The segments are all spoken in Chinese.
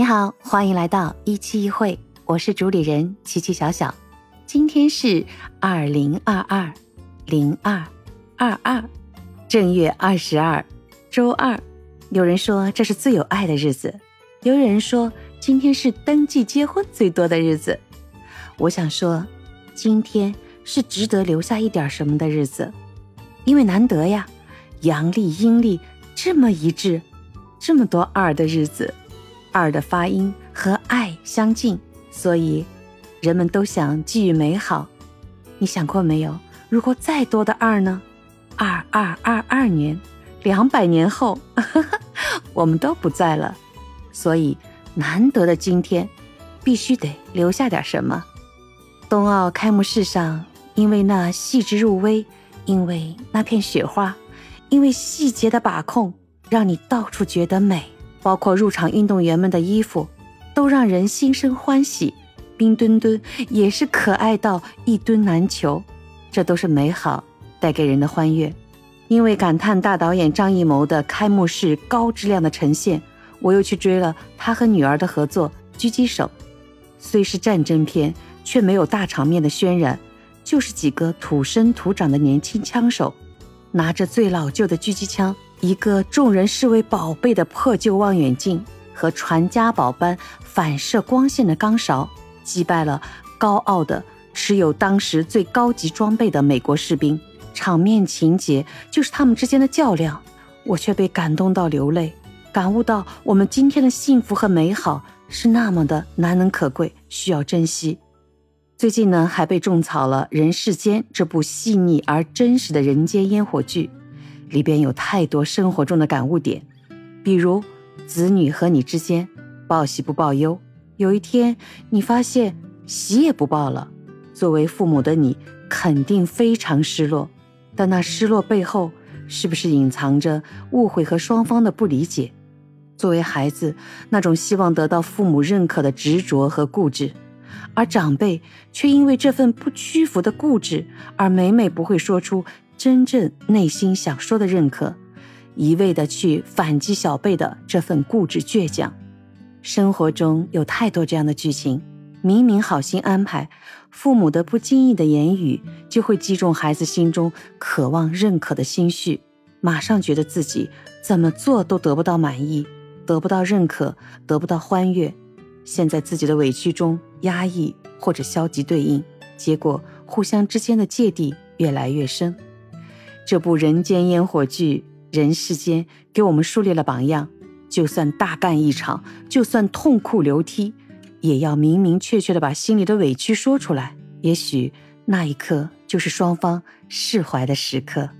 你好，欢迎来到一期一会，我是主理人琪琪小小。今天是二零二二零二二二正月二十二，周二。有人说这是最有爱的日子，有人说今天是登记结婚最多的日子。我想说，今天是值得留下一点什么的日子，因为难得呀，阳历阴历这么一致，这么多二的日子。二的发音和爱相近，所以人们都想寄予美好。你想过没有？如果再多的二呢？二二二二年，两百年后，我们都不在了。所以难得的今天，必须得留下点什么。冬奥开幕式上，因为那细致入微，因为那片雪花，因为细节的把控，让你到处觉得美。包括入场运动员们的衣服，都让人心生欢喜。冰墩墩也是可爱到一墩难求，这都是美好带给人的欢悦。因为感叹大导演张艺谋的开幕式高质量的呈现，我又去追了他和女儿的合作《狙击手》。虽是战争片，却没有大场面的渲染，就是几个土生土长的年轻枪手，拿着最老旧的狙击枪。一个众人视为宝贝的破旧望远镜和传家宝般反射光线的钢勺，击败了高傲的持有当时最高级装备的美国士兵。场面情节就是他们之间的较量，我却被感动到流泪，感悟到我们今天的幸福和美好是那么的难能可贵，需要珍惜。最近呢，还被种草了《人世间》这部细腻而真实的人间烟火剧。里边有太多生活中的感悟点，比如子女和你之间报喜不报忧。有一天你发现喜也不报了，作为父母的你肯定非常失落。但那失落背后是不是隐藏着误会和双方的不理解？作为孩子，那种希望得到父母认可的执着和固执，而长辈却因为这份不屈服的固执而每每不会说出。真正内心想说的认可，一味的去反击小辈的这份固执倔强，生活中有太多这样的剧情。明明好心安排，父母的不经意的言语就会击中孩子心中渴望认可的心绪，马上觉得自己怎么做都得不到满意，得不到认可，得不到欢悦，陷在自己的委屈中压抑或者消极对应，结果互相之间的芥蒂越来越深。这部人间烟火剧《人世间》给我们树立了榜样，就算大干一场，就算痛哭流涕，也要明明确确的把心里的委屈说出来。也许那一刻就是双方释怀的时刻。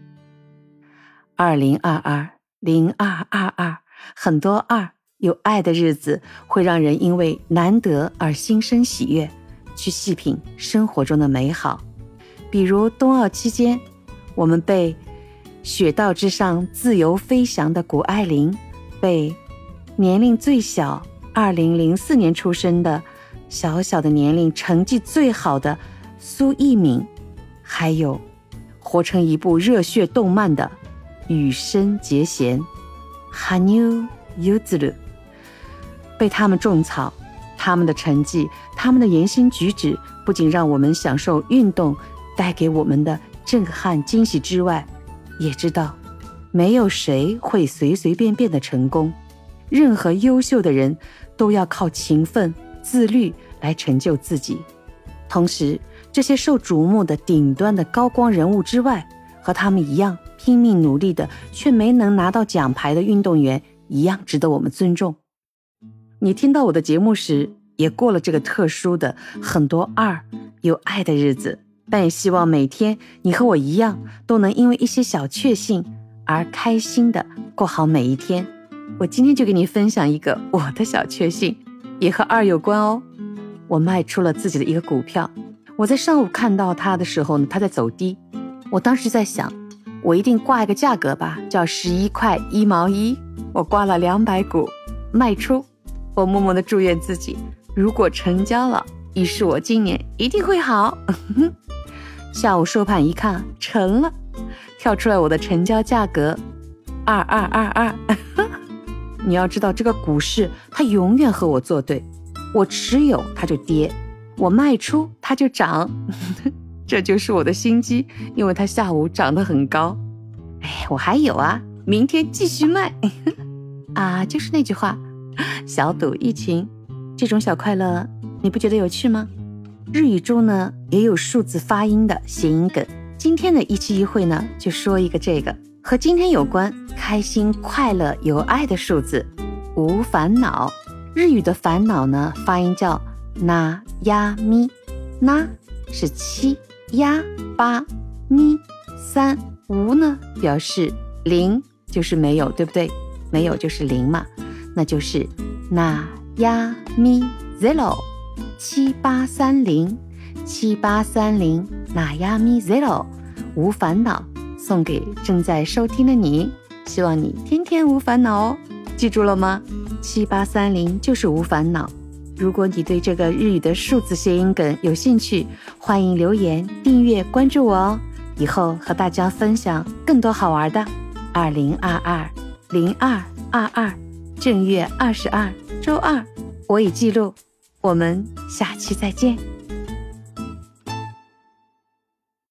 二零二二零二二二，很多二有爱的日子，会让人因为难得而心生喜悦，去细品生活中的美好，比如冬奥期间。我们被雪道之上自由飞翔的谷爱凌，被年龄最小、二零零四年出生的小小的年龄成绩最好的苏翊敏，还有活成一部热血动漫的羽生结弦 （Hanyu Yuzuru），被他们种草，他们的成绩、他们的言行举止，不仅让我们享受运动带给我们的。震撼惊喜之外，也知道，没有谁会随随便便的成功。任何优秀的人，都要靠勤奋、自律来成就自己。同时，这些受瞩目的顶端的高光人物之外，和他们一样拼命努力的却没能拿到奖牌的运动员，一样值得我们尊重。你听到我的节目时，也过了这个特殊的很多二有爱的日子。但也希望每天你和我一样，都能因为一些小确幸而开心的过好每一天。我今天就给你分享一个我的小确幸，也和二有关哦。我卖出了自己的一个股票，我在上午看到它的时候呢，它在走低。我当时在想，我一定挂一个价格吧，叫十一块一毛一。我挂了两百股卖出，我默默的祝愿自己，如果成交了，于是我今年一定会好。下午收盘一看，成了，跳出来我的成交价格，二二二二。你要知道，这个股市它永远和我作对，我持有它就跌，我卖出它就涨，这就是我的心机，因为它下午涨得很高。哎，我还有啊，明天继续卖。啊，就是那句话，小赌怡情，这种小快乐，你不觉得有趣吗？日语中呢也有数字发音的谐音梗，今天的一期一会呢就说一个这个。和今天有关，开心、快乐、有爱的数字，无烦恼。日语的烦恼呢发音叫那呀咪，那是七，呀八，咪。三，无呢表示零，就是没有，对不对？没有就是零嘛，那就是那呀咪 zero 七八三零七八三零那呀咪 zero 无烦恼，送给正在收听的你，希望你天天无烦恼哦，记住了吗？七八三零就是无烦恼。如果你对这个日语的数字谐音梗有兴趣，欢迎留言、订阅、关注我哦，以后和大家分享更多好玩的。二零二二。零二二二，正月二十二，周二，我已记录。我们下期再见。